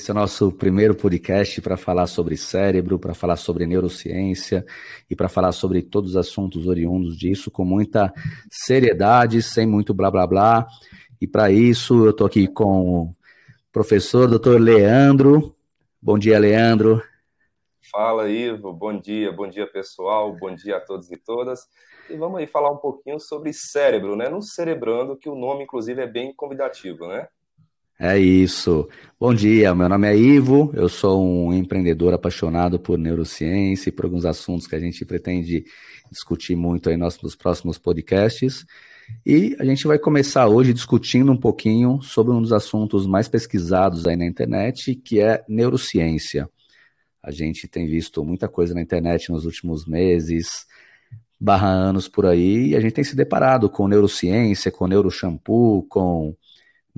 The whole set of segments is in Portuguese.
Esse é o nosso primeiro podcast para falar sobre cérebro, para falar sobre neurociência e para falar sobre todos os assuntos oriundos disso com muita seriedade, sem muito blá blá blá. E para isso eu estou aqui com o professor Dr. Leandro. Bom dia, Leandro. Fala, Ivo. Bom dia, bom dia, pessoal. Bom dia a todos e todas. E vamos aí falar um pouquinho sobre cérebro, né? No Cerebrando, que o nome, inclusive, é bem convidativo, né? É isso. Bom dia, meu nome é Ivo, eu sou um empreendedor apaixonado por neurociência e por alguns assuntos que a gente pretende discutir muito aí nos, próximos podcasts. E a gente vai começar hoje discutindo um pouquinho sobre um dos assuntos mais pesquisados aí na internet, que é neurociência. A gente tem visto muita coisa na internet nos últimos meses, barra anos por aí, e a gente tem se deparado com neurociência, com neuroshampoo, com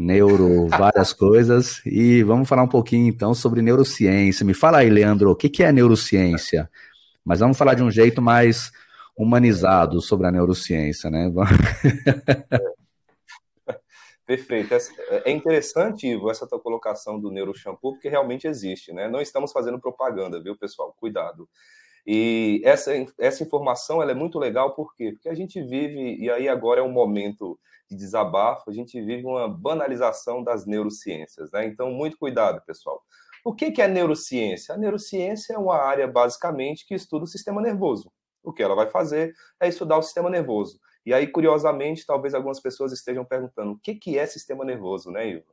neuro, várias coisas. E vamos falar um pouquinho então sobre neurociência. Me fala aí, Leandro, o que, que é neurociência? Mas vamos falar de um jeito mais humanizado sobre a neurociência, né? Perfeito. É interessante, Ivo, essa tua colocação do neuroshampoo, porque realmente existe, né? Não estamos fazendo propaganda, viu, pessoal? Cuidado. E essa, essa informação ela é muito legal, por quê? Porque a gente vive, e aí agora é um momento de desabafo, a gente vive uma banalização das neurociências, né? Então, muito cuidado, pessoal. O que é neurociência? A neurociência é uma área, basicamente, que estuda o sistema nervoso. O que ela vai fazer é estudar o sistema nervoso. E aí, curiosamente, talvez algumas pessoas estejam perguntando o que é sistema nervoso, né, Ivo?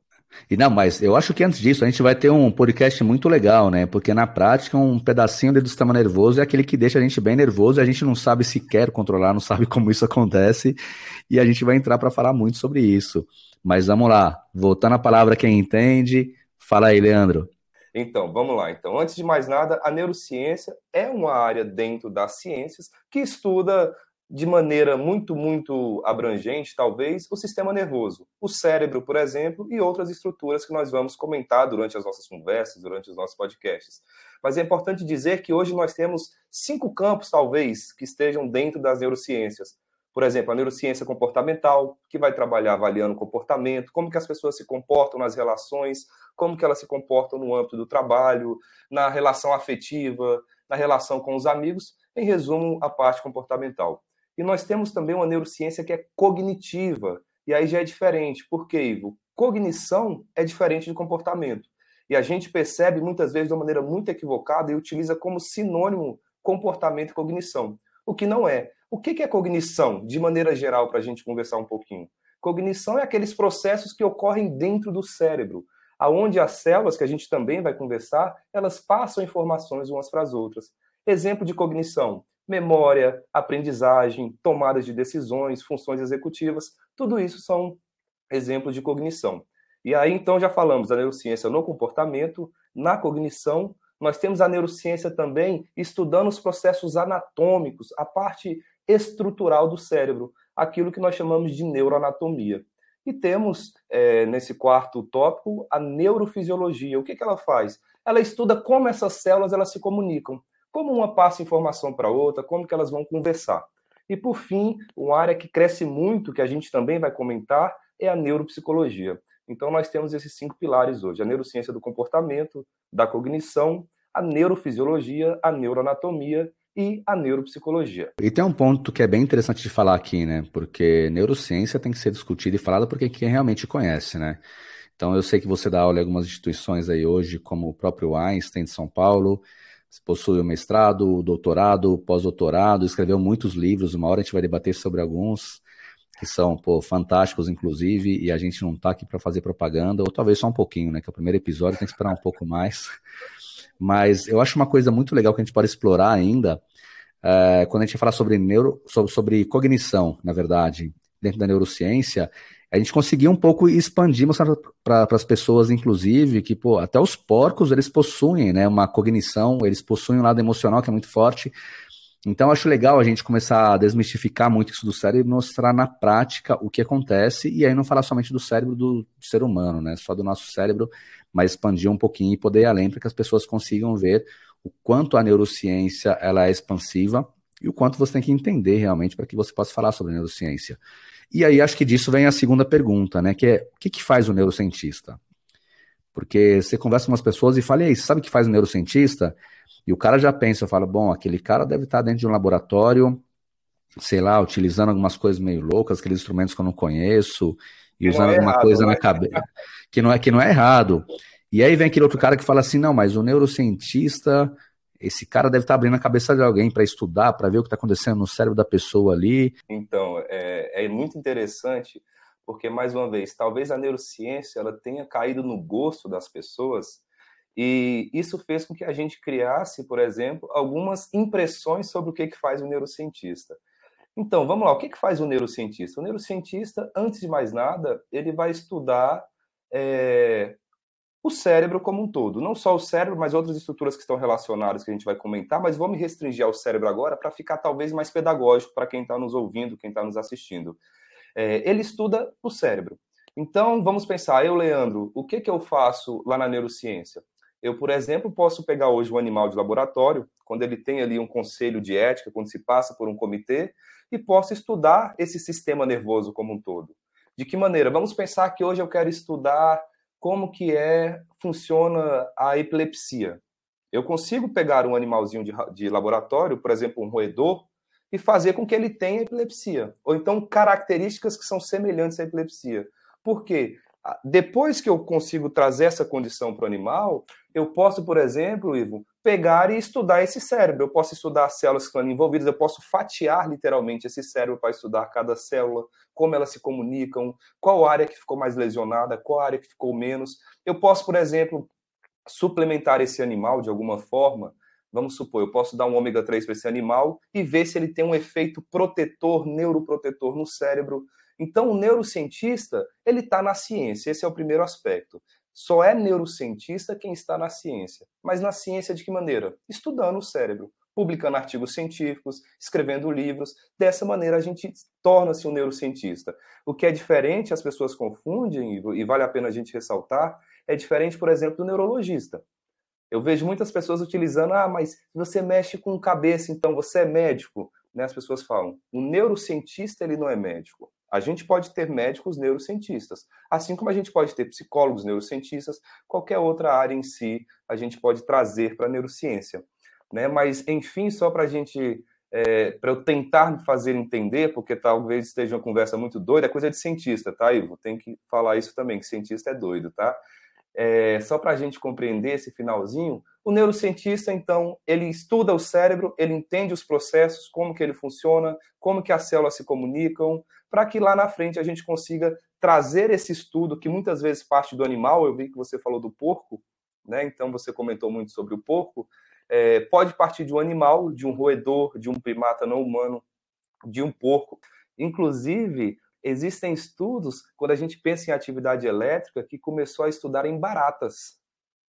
E não, mas eu acho que antes disso a gente vai ter um podcast muito legal, né? Porque na prática um pedacinho do sistema nervoso é aquele que deixa a gente bem nervoso e a gente não sabe se quer controlar, não sabe como isso acontece. E a gente vai entrar para falar muito sobre isso. Mas vamos lá, voltando a palavra quem entende, fala aí, Leandro. Então, vamos lá. Então, antes de mais nada, a neurociência é uma área dentro das ciências que estuda de maneira muito, muito abrangente, talvez, o sistema nervoso, o cérebro, por exemplo, e outras estruturas que nós vamos comentar durante as nossas conversas, durante os nossos podcasts. Mas é importante dizer que hoje nós temos cinco campos, talvez, que estejam dentro das neurociências. Por exemplo, a neurociência comportamental, que vai trabalhar avaliando o comportamento, como que as pessoas se comportam nas relações, como que elas se comportam no âmbito do trabalho, na relação afetiva, na relação com os amigos, em resumo, a parte comportamental. E nós temos também uma neurociência que é cognitiva. E aí já é diferente. Por quê, Ivo? Cognição é diferente de comportamento. E a gente percebe muitas vezes de uma maneira muito equivocada e utiliza como sinônimo comportamento e cognição. O que não é. O que é cognição, de maneira geral, para a gente conversar um pouquinho? Cognição é aqueles processos que ocorrem dentro do cérebro, aonde as células, que a gente também vai conversar, elas passam informações umas para as outras. Exemplo de cognição: memória, aprendizagem, tomadas de decisões, funções executivas, tudo isso são exemplos de cognição. E aí então já falamos da neurociência no comportamento, na cognição, nós temos a neurociência também estudando os processos anatômicos, a parte estrutural do cérebro, aquilo que nós chamamos de neuroanatomia. E temos, é, nesse quarto tópico, a neurofisiologia. O que, que ela faz? Ela estuda como essas células elas se comunicam como uma passa informação para outra, como que elas vão conversar. E por fim, uma área que cresce muito, que a gente também vai comentar, é a neuropsicologia. Então nós temos esses cinco pilares hoje: a neurociência do comportamento, da cognição, a neurofisiologia, a neuroanatomia e a neuropsicologia. E tem um ponto que é bem interessante de falar aqui, né? Porque neurociência tem que ser discutida e falada por quem realmente conhece, né? Então eu sei que você dá aula em algumas instituições aí hoje, como o próprio Einstein de São Paulo, possui o mestrado, doutorado, pós-doutorado, escreveu muitos livros. Uma hora a gente vai debater sobre alguns que são pô, fantásticos, inclusive, e a gente não está aqui para fazer propaganda, ou talvez só um pouquinho, né? Que é o primeiro episódio, tem que esperar um pouco mais. Mas eu acho uma coisa muito legal que a gente pode explorar ainda, é, quando a gente fala sobre, neuro, sobre, sobre cognição, na verdade, dentro da neurociência, a gente conseguiu um pouco expandir, mostrar para as pessoas, inclusive, que pô, até os porcos eles possuem né, uma cognição, eles possuem um lado emocional que é muito forte. Então, acho legal a gente começar a desmistificar muito isso do cérebro mostrar na prática o que acontece, e aí não falar somente do cérebro do ser humano, né? Só do nosso cérebro, mas expandir um pouquinho e poder ir além para que as pessoas consigam ver o quanto a neurociência ela é expansiva e o quanto você tem que entender realmente para que você possa falar sobre neurociência. E aí acho que disso vem a segunda pergunta, né? Que é o que, que faz o neurocientista? Porque você conversa com umas pessoas e fala, e aí, sabe o que faz um neurocientista? E o cara já pensa, fala, bom, aquele cara deve estar dentro de um laboratório, sei lá, utilizando algumas coisas meio loucas, aqueles instrumentos que eu não conheço, e que usando é alguma errado, coisa na né? cabeça. Que não é que não é errado. E aí vem aquele outro cara que fala assim, não, mas o neurocientista, esse cara deve estar abrindo a cabeça de alguém para estudar, para ver o que está acontecendo no cérebro da pessoa ali. Então, é, é muito interessante, porque, mais uma vez, talvez a neurociência ela tenha caído no gosto das pessoas e isso fez com que a gente criasse, por exemplo, algumas impressões sobre o que, que faz o neurocientista. Então, vamos lá, o que, que faz o neurocientista? O neurocientista, antes de mais nada, ele vai estudar é, o cérebro como um todo. Não só o cérebro, mas outras estruturas que estão relacionadas que a gente vai comentar, mas vou me restringir ao cérebro agora para ficar talvez mais pedagógico para quem está nos ouvindo, quem está nos assistindo. É, ele estuda o cérebro. Então, vamos pensar, eu, Leandro, o que, que eu faço lá na neurociência? Eu, por exemplo, posso pegar hoje um animal de laboratório, quando ele tem ali um conselho de ética, quando se passa por um comitê, e posso estudar esse sistema nervoso como um todo. De que maneira? Vamos pensar que hoje eu quero estudar como que é funciona a epilepsia. Eu consigo pegar um animalzinho de, de laboratório, por exemplo, um roedor, e fazer com que ele tenha epilepsia. Ou então características que são semelhantes à epilepsia. Por quê? Depois que eu consigo trazer essa condição para o animal, eu posso, por exemplo, Ivo, pegar e estudar esse cérebro. Eu posso estudar as células que estão envolvidas, eu posso fatiar literalmente esse cérebro para estudar cada célula, como elas se comunicam, qual área que ficou mais lesionada, qual área que ficou menos. Eu posso, por exemplo, suplementar esse animal de alguma forma. Vamos supor, eu posso dar um ômega 3 para esse animal e ver se ele tem um efeito protetor, neuroprotetor no cérebro. Então, o neurocientista, ele está na ciência, esse é o primeiro aspecto. Só é neurocientista quem está na ciência. Mas na ciência de que maneira? Estudando o cérebro, publicando artigos científicos, escrevendo livros. Dessa maneira a gente torna-se um neurocientista. O que é diferente, as pessoas confundem, e vale a pena a gente ressaltar, é diferente, por exemplo, do neurologista. Eu vejo muitas pessoas utilizando, ah, mas você mexe com cabeça, então você é médico. Né? As pessoas falam, o neurocientista ele não é médico. A gente pode ter médicos neurocientistas, assim como a gente pode ter psicólogos neurocientistas, qualquer outra área em si a gente pode trazer para a neurociência. Né? Mas, enfim, só para a gente, é, para eu tentar me fazer entender, porque talvez esteja uma conversa muito doida, é coisa de cientista, tá, Ivo? Tem que falar isso também, que cientista é doido, tá? É, só para a gente compreender esse finalzinho, o neurocientista, então, ele estuda o cérebro, ele entende os processos, como que ele funciona, como que as células se comunicam, para que lá na frente a gente consiga trazer esse estudo que muitas vezes parte do animal. Eu vi que você falou do porco, né? Então você comentou muito sobre o porco. É, pode partir de um animal, de um roedor, de um primata não humano, de um porco. Inclusive, existem estudos, quando a gente pensa em atividade elétrica, que começou a estudar em baratas.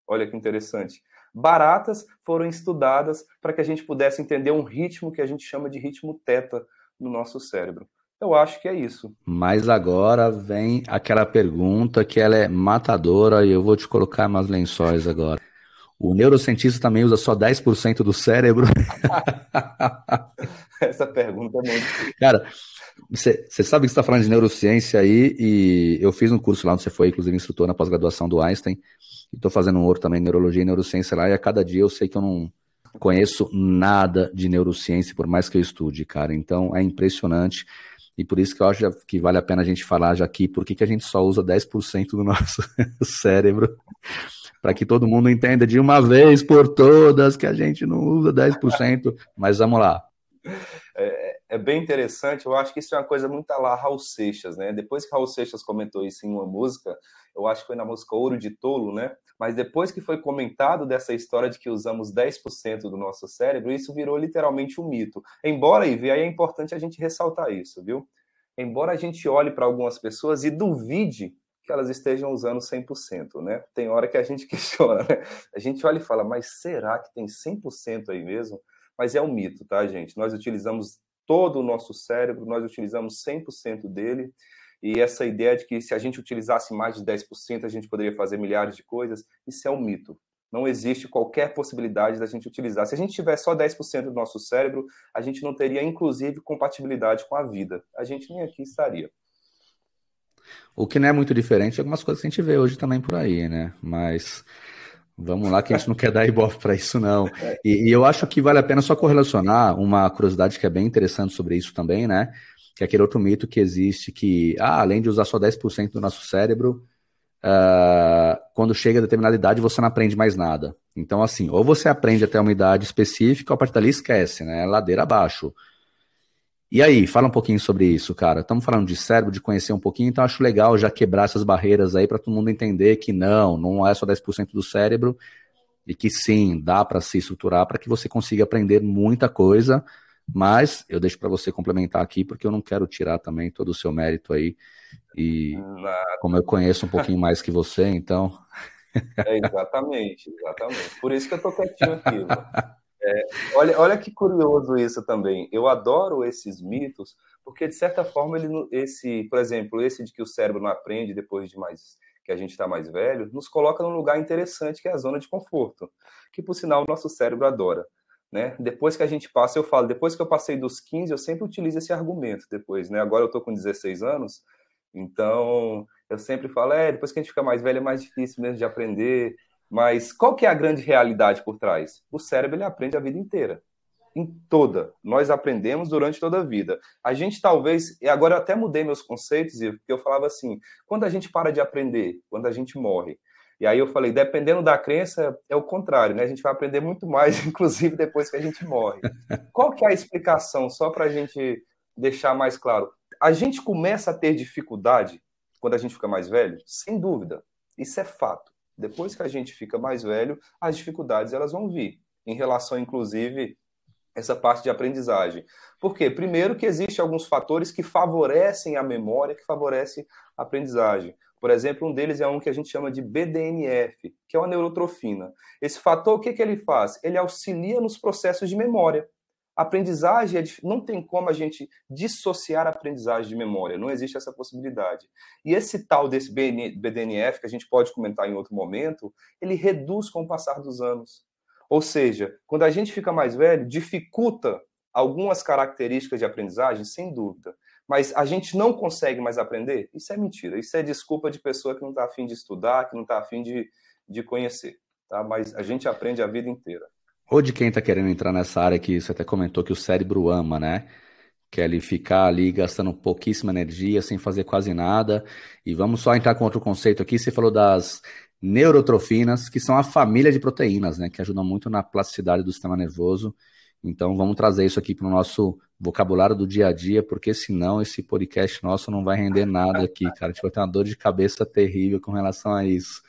Olha que interessante. Baratas foram estudadas para que a gente pudesse entender um ritmo que a gente chama de ritmo teta no nosso cérebro. Eu acho que é isso. Mas agora vem aquela pergunta que ela é matadora e eu vou te colocar umas lençóis agora. O neurocientista também usa só 10% do cérebro? Essa pergunta é muito. Cara, você sabe que você está falando de neurociência aí, e eu fiz um curso lá onde você foi, inclusive, instrutor na pós-graduação do Einstein, e estou fazendo um outro também, neurologia e neurociência lá, e a cada dia eu sei que eu não conheço nada de neurociência, por mais que eu estude, cara. Então é impressionante. E por isso que eu acho que vale a pena a gente falar já aqui por que a gente só usa 10% do nosso cérebro. Para que todo mundo entenda de uma vez por todas que a gente não usa 10%. Mas vamos lá. É, é, bem interessante, eu acho que isso é uma coisa muito lá Raul Seixas, né? Depois que Raul Seixas comentou isso em uma música, eu acho que foi na música Ouro de Tolo, né? Mas depois que foi comentado dessa história de que usamos 10% do nosso cérebro, isso virou literalmente um mito. Embora, e aí é importante a gente ressaltar isso, viu? Embora a gente olhe para algumas pessoas e duvide que elas estejam usando 100%, né? Tem hora que a gente questiona, né? A gente olha e fala, mas será que tem 100% aí mesmo? Mas é um mito, tá, gente? Nós utilizamos todo o nosso cérebro, nós utilizamos 100% dele, e essa ideia de que se a gente utilizasse mais de 10%, a gente poderia fazer milhares de coisas, isso é um mito. Não existe qualquer possibilidade da gente utilizar. Se a gente tivesse só 10% do nosso cérebro, a gente não teria, inclusive, compatibilidade com a vida. A gente nem aqui estaria. O que não é muito diferente de algumas coisas que a gente vê hoje também por aí, né? Mas vamos lá que a gente não quer dar ibope para isso, não. E, e, eu acho que vale a pena só correlacionar uma curiosidade que é bem interessante sobre isso também, né? Que é aquele outro mito que existe que, ah, além de usar só 10% do nosso cérebro, uh, quando chega a determinada idade você não aprende mais nada. Então, assim, ou você aprende até uma idade específica, ou a partir dali esquece, né? Ladeira abaixo. E aí, fala um pouquinho sobre isso, cara. Estamos falando de cérebro, de conhecer um pouquinho, então acho legal já quebrar essas barreiras aí para todo mundo entender que não, não é só 10% do cérebro e que sim, dá para se estruturar para que você consiga aprender muita coisa, mas eu deixo para você complementar aqui porque eu não quero tirar também todo o seu mérito aí e como eu conheço um pouquinho mais que você, então é, exatamente, exatamente. Por isso que eu tô quietinho aqui. É, olha, olha que curioso isso também. Eu adoro esses mitos, porque de certa forma ele, esse, por exemplo, esse de que o cérebro não aprende depois de mais que a gente está mais velho, nos coloca num lugar interessante que é a zona de conforto, que por sinal o nosso cérebro adora. Né? Depois que a gente passa, eu falo, depois que eu passei dos 15, eu sempre utilizo esse argumento depois, né? Agora eu estou com 16 anos, então eu sempre falo, é, depois que a gente fica mais velho é mais difícil mesmo de aprender, mas qual que é a grande realidade por trás? O cérebro ele aprende a vida inteira. Em toda. Nós aprendemos durante toda a vida. A gente talvez, e agora eu até mudei meus conceitos, porque eu falava assim, quando a gente para de aprender, quando a gente morre. E aí eu falei, dependendo da crença, é o contrário, né? A gente vai aprender muito mais, inclusive depois que a gente morre. Qual que é a explicação, só para a gente deixar mais claro? A gente começa a ter dificuldade quando a gente fica mais velho? Sem dúvida. Isso é fato. Depois que a gente fica mais velho, as dificuldades elas vão vir, em relação, inclusive, essa parte de aprendizagem. Por quê? Primeiro que existem alguns fatores que favorecem a memória, que favorecem a aprendizagem. Por exemplo, um deles é um que a gente chama de BDNF, que é uma neurotrofina. Esse fator, o que, que ele faz? Ele auxilia nos processos de memória aprendizagem é, não tem como a gente dissociar a aprendizagem de memória, não existe essa possibilidade. E esse tal desse BDNF, que a gente pode comentar em outro momento, ele reduz com o passar dos anos. Ou seja, quando a gente fica mais velho, dificulta algumas características de aprendizagem, sem dúvida. Mas a gente não consegue mais aprender? Isso é mentira. Isso é desculpa de pessoa que não está afim de estudar, que não está afim de, de conhecer. Tá? Mas a gente aprende a vida inteira ou de quem está querendo entrar nessa área que você até comentou que o cérebro ama, né? Que é ele ficar ali gastando pouquíssima energia, sem fazer quase nada. E vamos só entrar com outro conceito aqui. Você falou das neurotrofinas, que são a família de proteínas, né? Que ajudam muito na plasticidade do sistema nervoso. Então vamos trazer isso aqui para o nosso vocabulário do dia a dia, porque senão esse podcast nosso não vai render nada aqui, cara. A gente vai ter uma dor de cabeça terrível com relação a isso.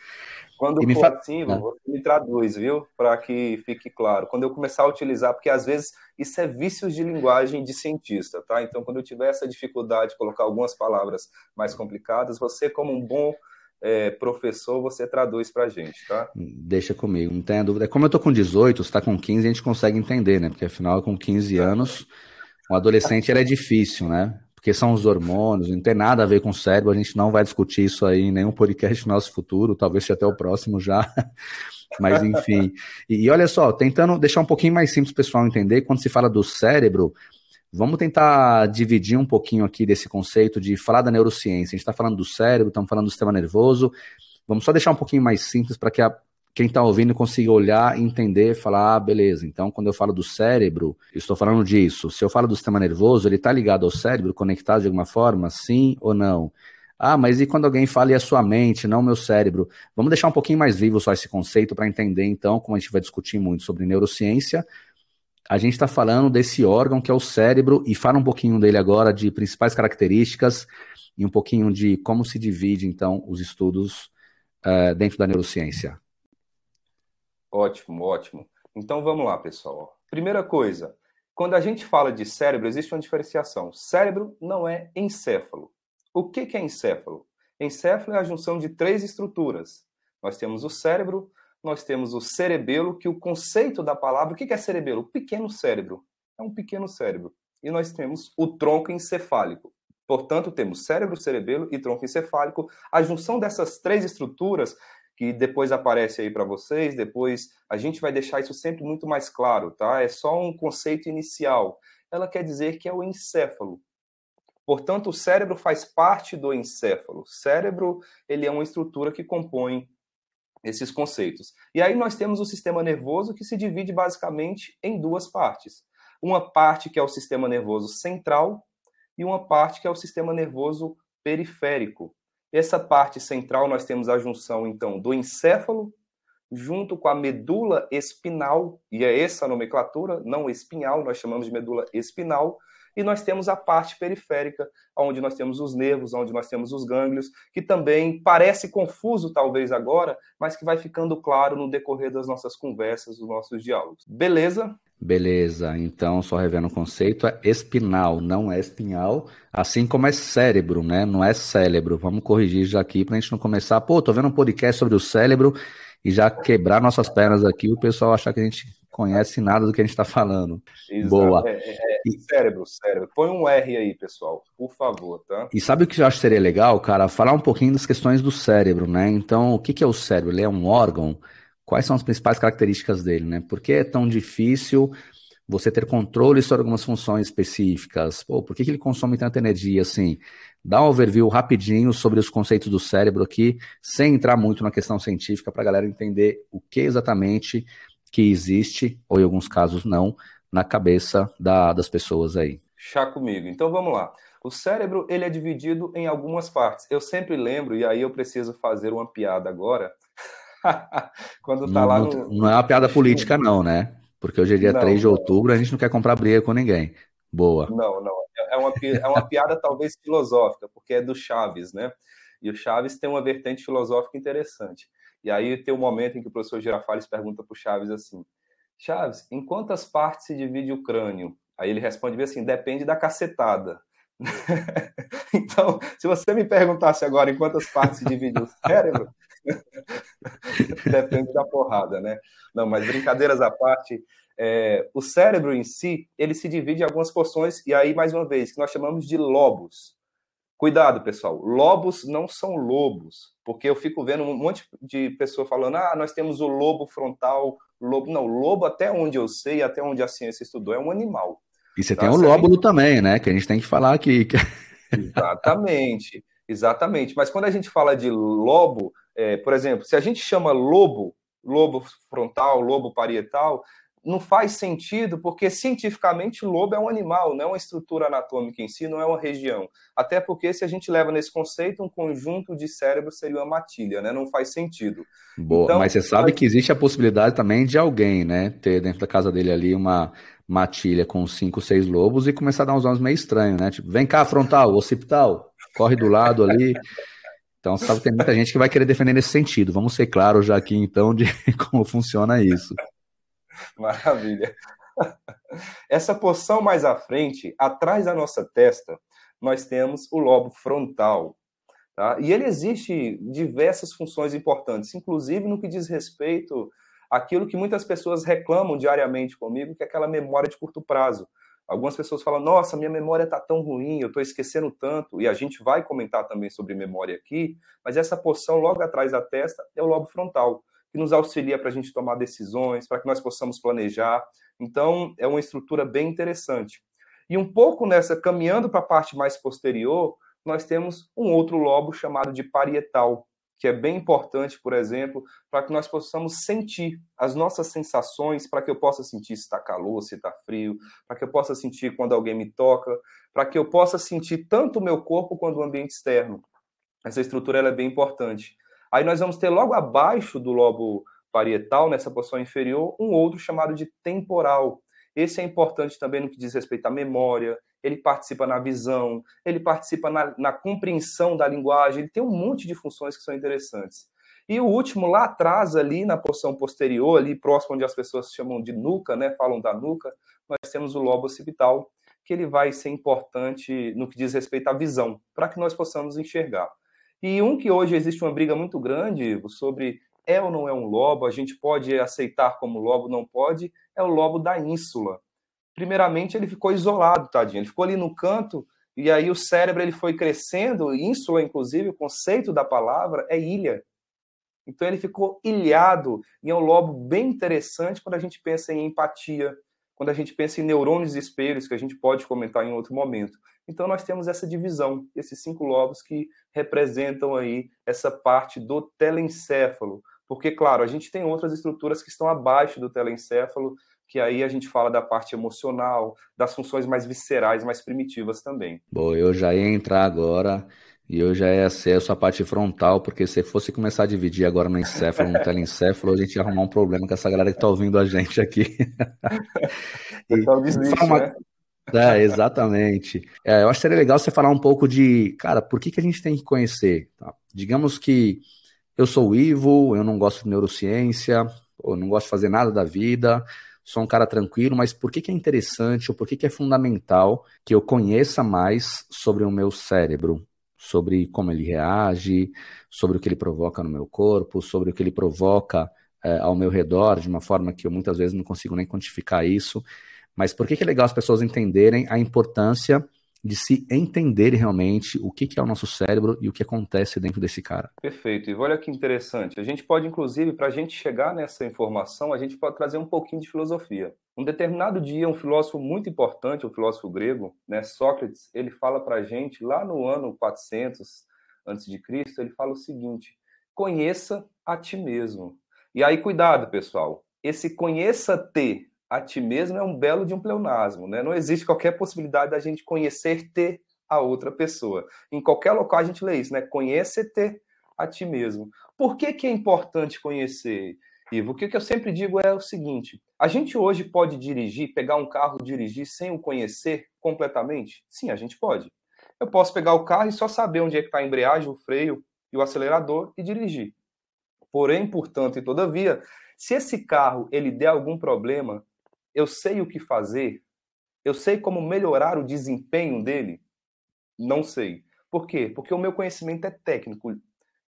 Quando for fa... assim, é. você me traduz, viu? Para que fique claro. Quando eu começar a utilizar, porque às vezes isso é vícios de linguagem de cientista, tá? Então, quando eu tiver essa dificuldade de colocar algumas palavras mais complicadas, você, como um bom é, professor, você traduz para a gente, tá? Deixa comigo, não tenha dúvida. Como eu tô com 18, você tá com 15, a gente consegue entender, né? Porque afinal, com 15 anos, um adolescente ele é difícil, né? porque são os hormônios, não tem nada a ver com o cérebro, a gente não vai discutir isso aí em nenhum podcast no nosso futuro, talvez até o próximo já. Mas enfim. E, e olha só, tentando deixar um pouquinho mais simples o pessoal entender, quando se fala do cérebro, vamos tentar dividir um pouquinho aqui desse conceito de falar da neurociência. A gente está falando do cérebro, estamos falando do sistema nervoso. Vamos só deixar um pouquinho mais simples para que a quem está ouvindo consiga olhar, entender, falar, ah, beleza. Então, quando eu falo do cérebro, estou falando disso. Se eu falo do sistema nervoso, ele está ligado ao cérebro, conectado de alguma forma, sim ou não? Ah, mas e quando alguém fala e a sua mente, não o meu cérebro? Vamos deixar um pouquinho mais vivo só esse conceito para entender, então, como a gente vai discutir muito sobre neurociência. A gente está falando desse órgão que é o cérebro e fala um pouquinho dele agora, de principais características e um pouquinho de como se divide, então, os estudos uh, dentro da neurociência. Ótimo, ótimo. Então vamos lá, pessoal. Primeira coisa, quando a gente fala de cérebro, existe uma diferenciação. Cérebro não é encéfalo. O que é encéfalo? Encéfalo é a junção de três estruturas. Nós temos o cérebro, nós temos o cerebelo, que o conceito da palavra, o que é cerebelo? Pequeno cérebro. É um pequeno cérebro. E nós temos o tronco encefálico. Portanto, temos cérebro, cerebelo e tronco encefálico. A junção dessas três estruturas que depois aparece aí para vocês, depois a gente vai deixar isso sempre muito mais claro, tá? É só um conceito inicial. Ela quer dizer que é o encéfalo. Portanto, o cérebro faz parte do encéfalo. O cérebro ele é uma estrutura que compõe esses conceitos. E aí nós temos o sistema nervoso que se divide basicamente em duas partes. Uma parte que é o sistema nervoso central e uma parte que é o sistema nervoso periférico. Essa parte central nós temos a junção então do encéfalo junto com a medula espinal, e é essa a nomenclatura, não espinhal, nós chamamos de medula espinal, e nós temos a parte periférica, onde nós temos os nervos, onde nós temos os gânglios, que também parece confuso talvez agora, mas que vai ficando claro no decorrer das nossas conversas, dos nossos diálogos. Beleza? Beleza, então só revendo o conceito, é espinal, não é espinhal, assim como é cérebro, né? Não é cérebro. Vamos corrigir já aqui para a gente não começar. Pô, tô vendo um podcast sobre o cérebro e já quebrar nossas pernas aqui, o pessoal achar que a gente conhece nada do que a gente está falando. Exato. Boa. É, é, é, cérebro, cérebro. Põe um R aí, pessoal, por favor, tá? E sabe o que eu acho que seria legal, cara? Falar um pouquinho das questões do cérebro, né? Então, o que, que é o cérebro? Ele é um órgão? Quais são as principais características dele, né? Por que é tão difícil você ter controle sobre algumas funções específicas? Pô, por que, que ele consome tanta energia assim? Dá um overview rapidinho sobre os conceitos do cérebro aqui, sem entrar muito na questão científica, para a galera entender o que exatamente que existe, ou em alguns casos não, na cabeça da, das pessoas aí. Chá comigo. Então vamos lá. O cérebro ele é dividido em algumas partes. Eu sempre lembro, e aí eu preciso fazer uma piada agora. Quando tá não, lá no... Não é uma piada política, não, né? Porque hoje é dia não, 3 de outubro, a gente não quer comprar briga com ninguém. Boa. Não, não. É uma, é uma piada talvez filosófica, porque é do Chaves, né? E o Chaves tem uma vertente filosófica interessante. E aí tem um momento em que o professor Girafales pergunta para o Chaves assim: Chaves, em quantas partes se divide o crânio? Aí ele responde assim: depende da cacetada. então, se você me perguntasse agora em quantas partes se divide o cérebro, depende da porrada, né? Não, mas brincadeiras à parte, é, o cérebro em si, ele se divide em algumas porções, e aí, mais uma vez, que nós chamamos de lobos. Cuidado, pessoal. Lobos não são lobos, porque eu fico vendo um monte de pessoa falando: ah, nós temos o lobo frontal, lobo. Não, lobo, até onde eu sei, até onde a ciência estudou, é um animal. E você tá? tem o lóbulo gente... também, né? Que a gente tem que falar aqui. Exatamente, exatamente. Mas quando a gente fala de lobo, é, por exemplo, se a gente chama lobo, lobo frontal, lobo parietal, não faz sentido, porque cientificamente o lobo é um animal, não é uma estrutura anatômica em si, não é uma região. Até porque se a gente leva nesse conceito, um conjunto de cérebro seria uma matilha, né? Não faz sentido. Boa, então, mas você sabe que existe a possibilidade também de alguém, né, ter dentro da casa dele ali uma matilha com cinco, seis lobos e começar a dar uns nomes meio estranhos, né? Tipo, vem cá, frontal, occipital, corre do lado ali. Então, sabe que tem muita gente que vai querer defender nesse sentido. Vamos ser claros já aqui, então, de como funciona isso. Maravilha. Essa porção mais à frente, atrás da nossa testa, nós temos o lobo frontal. Tá? E ele existe diversas funções importantes, inclusive no que diz respeito àquilo que muitas pessoas reclamam diariamente comigo, que é aquela memória de curto prazo. Algumas pessoas falam, nossa, minha memória está tão ruim, eu estou esquecendo tanto, e a gente vai comentar também sobre memória aqui, mas essa porção logo atrás da testa é o lobo frontal que nos auxilia para a gente tomar decisões, para que nós possamos planejar. Então, é uma estrutura bem interessante. E um pouco nessa, caminhando para a parte mais posterior, nós temos um outro lobo chamado de parietal, que é bem importante, por exemplo, para que nós possamos sentir as nossas sensações, para que eu possa sentir se está calor, se está frio, para que eu possa sentir quando alguém me toca, para que eu possa sentir tanto o meu corpo quanto o ambiente externo. Essa estrutura é bem importante. Aí nós vamos ter logo abaixo do lobo parietal, nessa porção inferior, um outro chamado de temporal. Esse é importante também no que diz respeito à memória, ele participa na visão, ele participa na, na compreensão da linguagem, ele tem um monte de funções que são interessantes. E o último, lá atrás, ali na porção posterior, ali próximo onde as pessoas chamam de nuca, né, falam da nuca, nós temos o lobo occipital, que ele vai ser importante no que diz respeito à visão, para que nós possamos enxergar. E um que hoje existe uma briga muito grande sobre é ou não é um lobo, a gente pode aceitar como lobo, não pode, é o lobo da ínsula. Primeiramente, ele ficou isolado, tadinho. Ele ficou ali no canto, e aí o cérebro ele foi crescendo, ínsula, inclusive, o conceito da palavra é ilha. Então ele ficou ilhado, e é um lobo bem interessante quando a gente pensa em empatia, quando a gente pensa em neurônios espelhos, que a gente pode comentar em outro momento. Então nós temos essa divisão, esses cinco lobos que representam aí essa parte do telencéfalo. Porque, claro, a gente tem outras estruturas que estão abaixo do telencéfalo, que aí a gente fala da parte emocional, das funções mais viscerais, mais primitivas também. Bom, eu já ia entrar agora e eu já ia acesso à parte frontal, porque se fosse começar a dividir agora no encéfalo, no telencéfalo, a gente ia arrumar um problema com essa galera que está ouvindo a gente aqui. Então, deslize, uma... né? É, exatamente. É, eu acho que seria legal você falar um pouco de, cara, por que, que a gente tem que conhecer? Tá? Digamos que eu sou o Ivo, eu não gosto de neurociência, eu não gosto de fazer nada da vida, sou um cara tranquilo, mas por que, que é interessante ou por que, que é fundamental que eu conheça mais sobre o meu cérebro? sobre como ele reage, sobre o que ele provoca no meu corpo, sobre o que ele provoca é, ao meu redor, de uma forma que eu muitas vezes não consigo nem quantificar isso. Mas por que, que é legal as pessoas entenderem a importância de se entender realmente o que, que é o nosso cérebro e o que acontece dentro desse cara. Perfeito. E olha que interessante. A gente pode, inclusive, para a gente chegar nessa informação, a gente pode trazer um pouquinho de filosofia. Um determinado dia, um filósofo muito importante, um filósofo grego, né, Sócrates, ele fala para a gente, lá no ano 400 a.C., ele fala o seguinte, conheça a ti mesmo. E aí, cuidado, pessoal. Esse conheça-te a ti mesmo é um belo de um pleonasmo, né? Não existe qualquer possibilidade da gente conhecer-te a outra pessoa. Em qualquer local a gente lê isso, né? Conhece-te a ti mesmo. Por que, que é importante conhecer, Ivo? O que, que eu sempre digo é o seguinte: a gente hoje pode dirigir, pegar um carro, dirigir sem o conhecer completamente? Sim, a gente pode. Eu posso pegar o carro e só saber onde é que está a embreagem, o freio e o acelerador e dirigir. Porém, portanto e todavia, se esse carro ele der algum problema, eu sei o que fazer? Eu sei como melhorar o desempenho dele? Não sei. Por quê? Porque o meu conhecimento é técnico.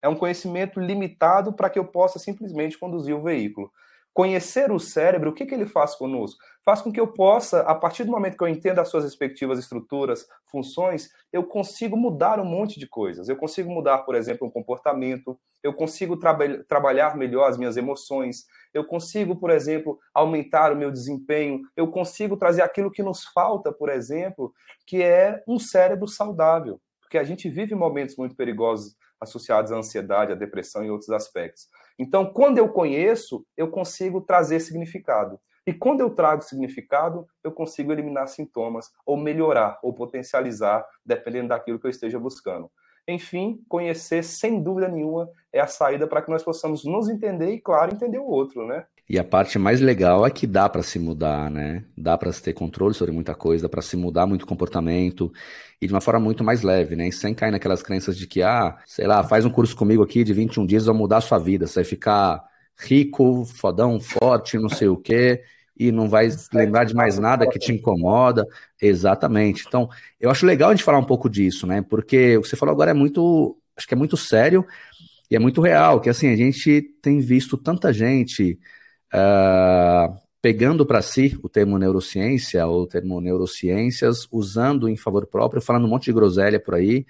É um conhecimento limitado para que eu possa simplesmente conduzir o veículo. Conhecer o cérebro, o que, que ele faz conosco? Faz com que eu possa, a partir do momento que eu entendo as suas respectivas estruturas, funções, eu consigo mudar um monte de coisas. Eu consigo mudar, por exemplo, um comportamento, eu consigo tra trabalhar melhor as minhas emoções, eu consigo, por exemplo, aumentar o meu desempenho, eu consigo trazer aquilo que nos falta, por exemplo, que é um cérebro saudável. Porque a gente vive momentos muito perigosos associados à ansiedade, à depressão e outros aspectos. Então, quando eu conheço, eu consigo trazer significado. E quando eu trago significado, eu consigo eliminar sintomas, ou melhorar, ou potencializar, dependendo daquilo que eu esteja buscando. Enfim, conhecer, sem dúvida nenhuma, é a saída para que nós possamos nos entender e, claro, entender o outro, né? E a parte mais legal é que dá para se mudar, né? Dá para se ter controle sobre muita coisa, para se mudar muito comportamento e de uma forma muito mais leve, né? E sem cair naquelas crenças de que, ah, sei lá, faz um curso comigo aqui de 21 dias, vai mudar a sua vida, você vai ficar rico, fodão, forte, não sei o quê, e não vai lembrar de mais nada que te incomoda. Exatamente. Então, eu acho legal a gente falar um pouco disso, né? Porque o que você falou agora é muito, acho que é muito sério e é muito real, que assim, a gente tem visto tanta gente uh, pegando para si o termo neurociência ou o termo neurociências, usando em favor próprio, falando um monte de groselha por aí.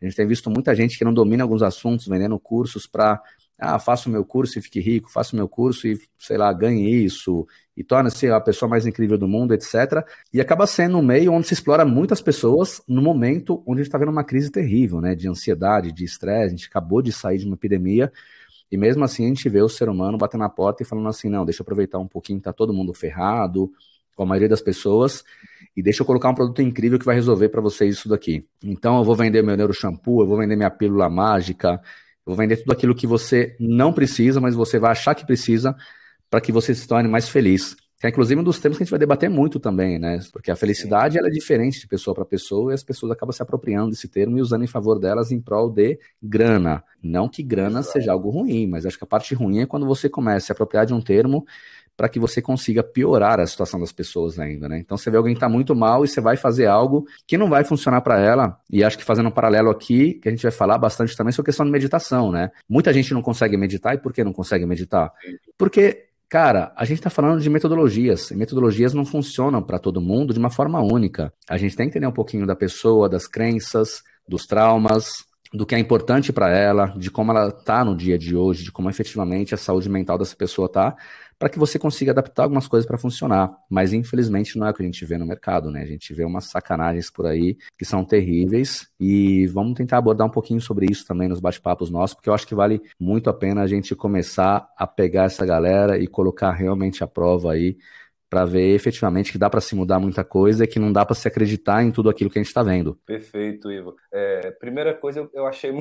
A gente tem visto muita gente que não domina alguns assuntos, vendendo cursos para ah, faça o meu curso e fique rico, faça o meu curso e, sei lá, ganhe isso, e torne-se a pessoa mais incrível do mundo, etc. E acaba sendo um meio onde se explora muitas pessoas no momento onde a gente está vendo uma crise terrível, né, de ansiedade, de estresse, a gente acabou de sair de uma epidemia, e mesmo assim a gente vê o ser humano batendo na porta e falando assim, não, deixa eu aproveitar um pouquinho, tá todo mundo ferrado, com a maioria das pessoas, e deixa eu colocar um produto incrível que vai resolver para vocês isso daqui. Então eu vou vender meu neuro shampoo, eu vou vender minha pílula mágica, eu vou vender tudo aquilo que você não precisa, mas você vai achar que precisa para que você se torne mais feliz. Que é inclusive um dos temas que a gente vai debater muito também, né? Porque a felicidade ela é diferente de pessoa para pessoa e as pessoas acabam se apropriando desse termo e usando em favor delas em prol de grana. Não que grana Exato. seja algo ruim, mas acho que a parte ruim é quando você começa a se apropriar de um termo para que você consiga piorar a situação das pessoas ainda, né? Então você vê alguém que está muito mal e você vai fazer algo que não vai funcionar para ela. E acho que fazendo um paralelo aqui, que a gente vai falar bastante também sobre a questão de meditação, né? Muita gente não consegue meditar e por que não consegue meditar? Porque Cara, a gente está falando de metodologias, e metodologias não funcionam para todo mundo de uma forma única. A gente tem que entender um pouquinho da pessoa, das crenças, dos traumas, do que é importante para ela, de como ela está no dia de hoje, de como efetivamente a saúde mental dessa pessoa está, para que você consiga adaptar algumas coisas para funcionar. Mas infelizmente não é o que a gente vê no mercado, né? A gente vê umas sacanagens por aí que são terríveis e vamos tentar abordar um pouquinho sobre isso também nos bate-papos nossos, porque eu acho que vale muito a pena a gente começar a pegar essa galera e colocar realmente a prova aí para ver efetivamente que dá para se mudar muita coisa e que não dá para se acreditar em tudo aquilo que a gente está vendo. Perfeito, Ivo. É, primeira coisa, eu, achei.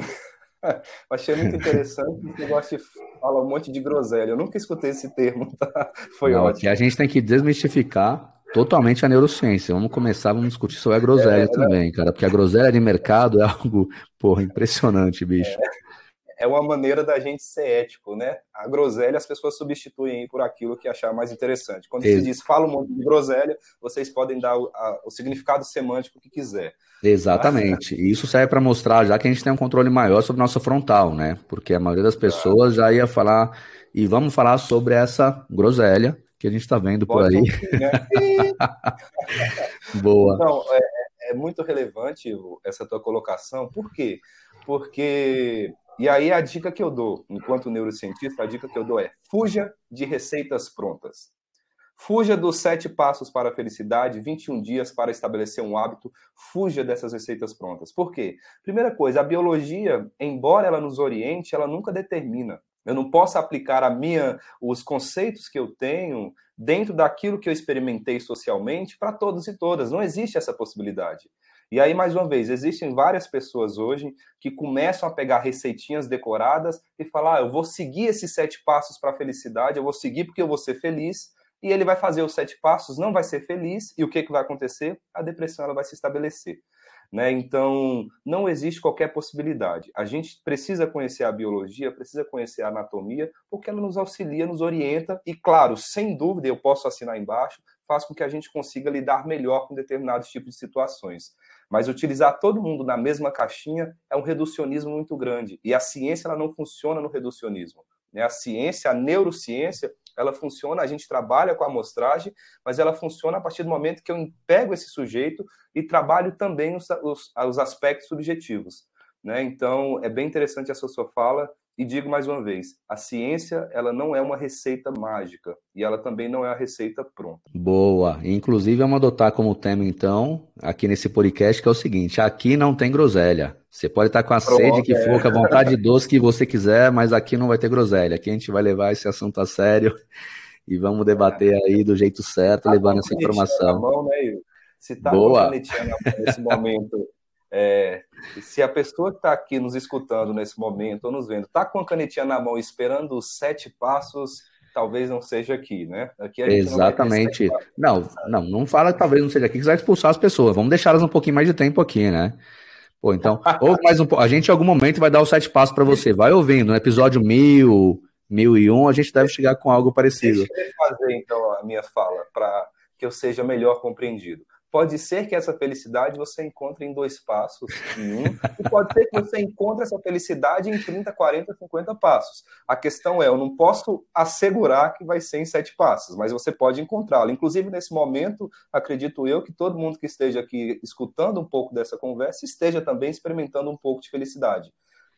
achei muito interessante você gosta de falar um monte de groselha. Eu nunca escutei esse termo, tá? Foi não, ótimo. a gente tem que desmistificar totalmente a neurociência. Vamos começar, vamos discutir sobre a groselha é, também, né? cara, porque a groselha de mercado é algo, porra, impressionante, bicho. É é uma maneira da gente ser ético, né? A groselha as pessoas substituem por aquilo que achar mais interessante. Quando você diz fala um monte de groselha, vocês podem dar o, a, o significado semântico que quiser. Exatamente. E isso serve para mostrar já que a gente tem um controle maior sobre nossa frontal, né? Porque a maioria das pessoas já ia falar e vamos falar sobre essa groselha que a gente está vendo por aí. né? Boa. Então, é, é muito relevante essa tua colocação. Por quê? Porque e aí a dica que eu dou, enquanto neurocientista, a dica que eu dou é: fuja de receitas prontas. Fuja dos sete passos para a felicidade, 21 dias para estabelecer um hábito. Fuja dessas receitas prontas. Por quê? Primeira coisa, a biologia, embora ela nos oriente, ela nunca determina. Eu não posso aplicar a minha, os conceitos que eu tenho dentro daquilo que eu experimentei socialmente para todos e todas. Não existe essa possibilidade. E aí, mais uma vez, existem várias pessoas hoje que começam a pegar receitinhas decoradas e falar: ah, eu vou seguir esses sete passos para a felicidade, eu vou seguir porque eu vou ser feliz. E ele vai fazer os sete passos, não vai ser feliz, e o que, que vai acontecer? A depressão ela vai se estabelecer. Né? Então, não existe qualquer possibilidade. A gente precisa conhecer a biologia, precisa conhecer a anatomia, porque ela nos auxilia, nos orienta, e, claro, sem dúvida, eu posso assinar embaixo, faz com que a gente consiga lidar melhor com determinados tipos de situações. Mas utilizar todo mundo na mesma caixinha é um reducionismo muito grande. E a ciência ela não funciona no reducionismo. Né? A ciência, a neurociência, ela funciona, a gente trabalha com a amostragem, mas ela funciona a partir do momento que eu pego esse sujeito e trabalho também os, os, os aspectos subjetivos. Né? Então, é bem interessante essa sua fala, e digo mais uma vez, a ciência ela não é uma receita mágica e ela também não é a receita pronta. Boa. Inclusive vamos adotar como tema então aqui nesse podcast que é o seguinte: aqui não tem groselha. Você pode estar com a Pronto, sede que é. for, com a vontade de doce que você quiser, mas aqui não vai ter groselha. Aqui a gente vai levar esse assunto a sério e vamos debater aí do jeito certo, tá levando essa informação. Mão, né, Se tá Boa. nesse momento é, se a pessoa que está aqui nos escutando nesse momento ou nos vendo está com a canetinha na mão esperando os sete passos, talvez não seja aqui, né? Aqui Exatamente. Não, não, não, não fala que talvez não seja aqui que você vai expulsar as pessoas. Vamos deixar elas um pouquinho mais de tempo aqui, né? Pô, então, ou mais um A gente em algum momento vai dar os sete passos para você. Vai ouvindo. No episódio mil, mil e um, a gente deve chegar com algo parecido. Deixa eu fazer então a minha fala para que eu seja melhor compreendido. Pode ser que essa felicidade você encontre em dois passos, em um, e pode ser que você encontre essa felicidade em 30, 40, 50 passos. A questão é, eu não posso assegurar que vai ser em sete passos, mas você pode encontrá-la. Inclusive, nesse momento, acredito eu que todo mundo que esteja aqui escutando um pouco dessa conversa esteja também experimentando um pouco de felicidade.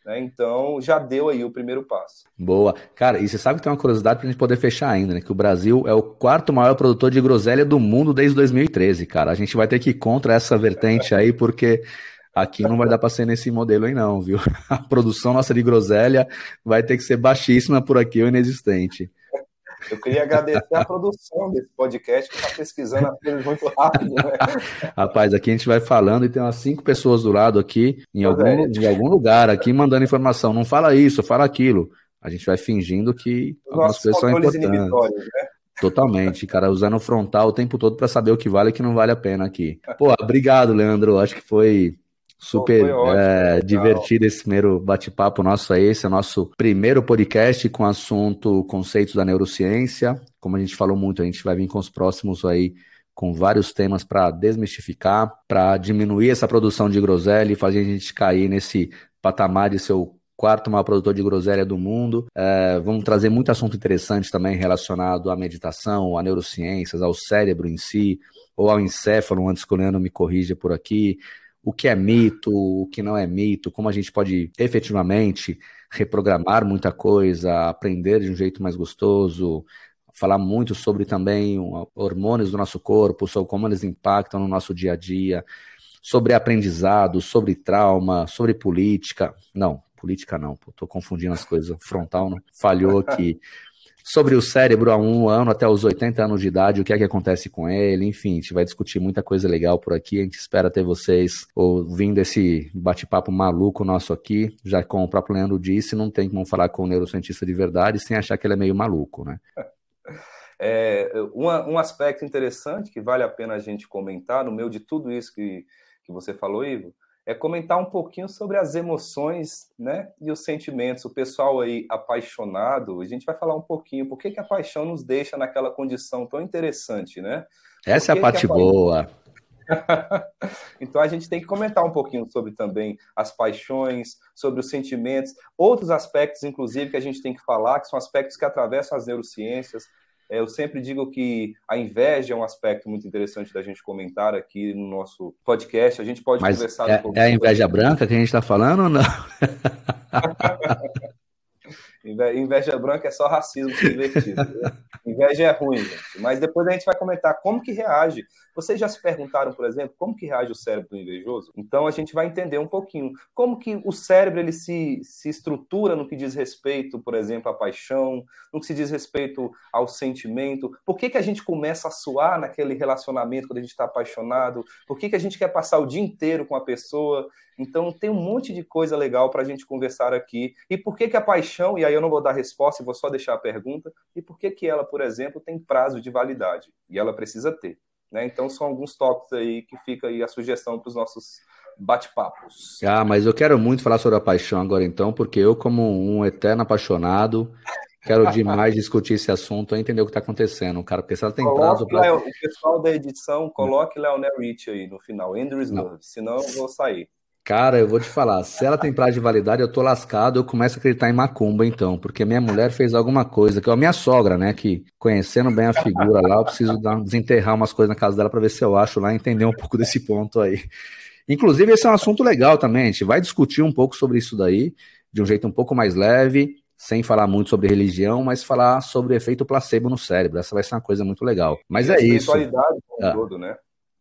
Né? Então, já deu aí o primeiro passo. Boa. Cara, e você sabe que tem uma curiosidade para a gente poder fechar ainda, né? Que o Brasil é o quarto maior produtor de groselha do mundo desde 2013, cara. A gente vai ter que ir contra essa vertente aí, porque aqui não vai dar para ser nesse modelo aí não, viu? A produção nossa de groselha vai ter que ser baixíssima por aqui ou inexistente. Eu queria agradecer a produção desse podcast que está pesquisando as coisas muito rápido. Né? Rapaz, aqui a gente vai falando e tem umas cinco pessoas do lado aqui, em algum, é. em algum lugar, aqui mandando informação. Não fala isso, fala aquilo. A gente vai fingindo que Os algumas coisas são importantes. Né? Totalmente, cara, usando o frontal o tempo todo para saber o que vale e o que não vale a pena aqui. Pô, obrigado, Leandro. Acho que foi Super ótimo, é, divertido esse primeiro bate-papo nosso aí. Esse é o nosso primeiro podcast com assunto conceitos da neurociência. Como a gente falou muito, a gente vai vir com os próximos aí com vários temas para desmistificar, para diminuir essa produção de groselha e fazer a gente cair nesse patamar de ser o quarto maior produtor de groselha do mundo. É, vamos trazer muito assunto interessante também relacionado à meditação, a neurociências, ao cérebro em si, ou ao encéfalo, antes que o Leandro me corrija por aqui o que é mito, o que não é mito, como a gente pode efetivamente reprogramar muita coisa, aprender de um jeito mais gostoso, falar muito sobre também hormônios do nosso corpo, sobre como eles impactam no nosso dia a dia, sobre aprendizado, sobre trauma, sobre política. Não, política não, estou confundindo as coisas. Frontal não, falhou aqui. Sobre o cérebro há um ano até os 80 anos de idade, o que é que acontece com ele, enfim, a gente vai discutir muita coisa legal por aqui. A gente espera ter vocês ouvindo esse bate-papo maluco nosso aqui. Já como o próprio Leandro disse, não tem como falar com um neurocientista de verdade sem achar que ele é meio maluco, né? É, um aspecto interessante que vale a pena a gente comentar no meio de tudo isso que, que você falou, Ivo, é comentar um pouquinho sobre as emoções né, e os sentimentos. O pessoal aí apaixonado, a gente vai falar um pouquinho por que, que a paixão nos deixa naquela condição tão interessante, né? Essa é a parte a boa. então a gente tem que comentar um pouquinho sobre também as paixões, sobre os sentimentos, outros aspectos, inclusive, que a gente tem que falar, que são aspectos que atravessam as neurociências, eu sempre digo que a inveja é um aspecto muito interessante da gente comentar aqui no nosso podcast. A gente pode Mas conversar é, um É a inveja branca que a gente está falando ou não? Inveja branca é só racismo invertido. Né? Inveja é ruim, gente. Mas depois a gente vai comentar como que reage. Vocês já se perguntaram, por exemplo, como que reage o cérebro do invejoso? Então a gente vai entender um pouquinho como que o cérebro ele se, se estrutura no que diz respeito, por exemplo, à paixão, no que se diz respeito ao sentimento. Por que, que a gente começa a suar naquele relacionamento quando a gente está apaixonado? Por que, que a gente quer passar o dia inteiro com a pessoa? Então tem um monte de coisa legal para a gente conversar aqui. E por que, que a paixão, e aí eu não vou dar resposta, vou só deixar a pergunta, e por que, que ela, por exemplo, tem prazo de validade? E ela precisa ter. Né? Então são alguns tópicos aí que fica aí a sugestão para os nossos bate-papos. Ah, mas eu quero muito falar sobre a paixão agora então, porque eu, como um eterno apaixonado, quero demais discutir esse assunto e entender o que está acontecendo, cara, porque se ela tem coloque prazo... Pra... O pessoal da edição, coloque Leonel Rich aí no final, Andrews Love, senão eu vou sair. Cara, eu vou te falar, se ela tem prazo de validade, eu tô lascado, eu começo a acreditar em macumba, então, porque minha mulher fez alguma coisa, que é a minha sogra, né, que conhecendo bem a figura lá, eu preciso dar, desenterrar umas coisas na casa dela para ver se eu acho lá, entender um pouco desse ponto aí. Inclusive, esse é um assunto legal também, a gente vai discutir um pouco sobre isso daí, de um jeito um pouco mais leve, sem falar muito sobre religião, mas falar sobre o efeito placebo no cérebro. Essa vai ser uma coisa muito legal. Mas e é isso. Espiritualidade como um todo, né?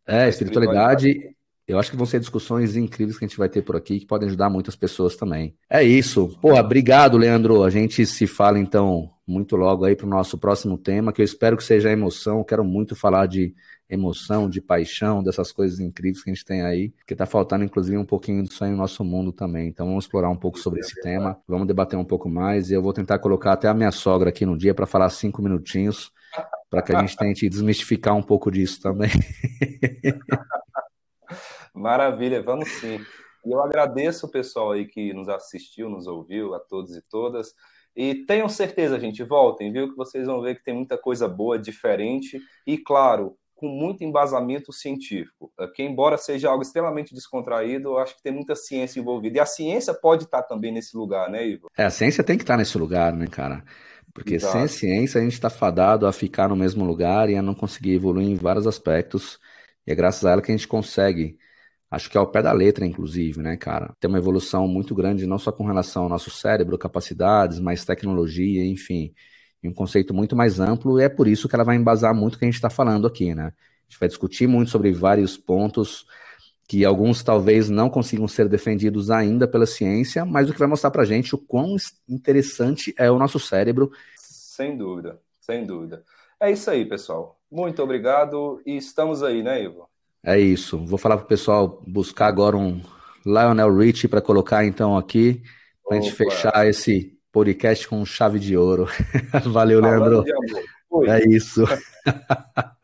É, espiritualidade, espiritualidade eu acho que vão ser discussões incríveis que a gente vai ter por aqui, que podem ajudar muitas pessoas também. É isso. Pô, obrigado, Leandro. A gente se fala, então, muito logo aí para o nosso próximo tema, que eu espero que seja emoção. quero muito falar de emoção, de paixão, dessas coisas incríveis que a gente tem aí, que está faltando, inclusive, um pouquinho disso aí no nosso mundo também. Então, vamos explorar um pouco sobre esse tema, vamos debater um pouco mais, e eu vou tentar colocar até a minha sogra aqui no dia para falar cinco minutinhos, para que a gente tente desmistificar um pouco disso também. Maravilha, vamos sim. E eu agradeço o pessoal aí que nos assistiu, nos ouviu, a todos e todas. E tenham certeza, gente, voltem, viu? Que vocês vão ver que tem muita coisa boa, diferente e, claro, com muito embasamento científico. Que, embora seja algo extremamente descontraído, eu acho que tem muita ciência envolvida. E a ciência pode estar também nesse lugar, né, Ivo? É, a ciência tem que estar nesse lugar, né, cara? Porque Exato. sem ciência a gente está fadado a ficar no mesmo lugar e a não conseguir evoluir em vários aspectos. E é graças a ela que a gente consegue Acho que é ao pé da letra, inclusive, né, cara? Tem uma evolução muito grande, não só com relação ao nosso cérebro, capacidades, mas tecnologia, enfim. E um conceito muito mais amplo, e é por isso que ela vai embasar muito o que a gente está falando aqui, né? A gente vai discutir muito sobre vários pontos que alguns talvez não consigam ser defendidos ainda pela ciência, mas o que vai mostrar pra gente o quão interessante é o nosso cérebro. Sem dúvida, sem dúvida. É isso aí, pessoal. Muito obrigado e estamos aí, né, Ivo? É isso. Vou falar pro pessoal buscar agora um Lionel Richie para colocar então aqui, para a gente fechar esse podcast com chave de ouro. Valeu, Leandro. É isso.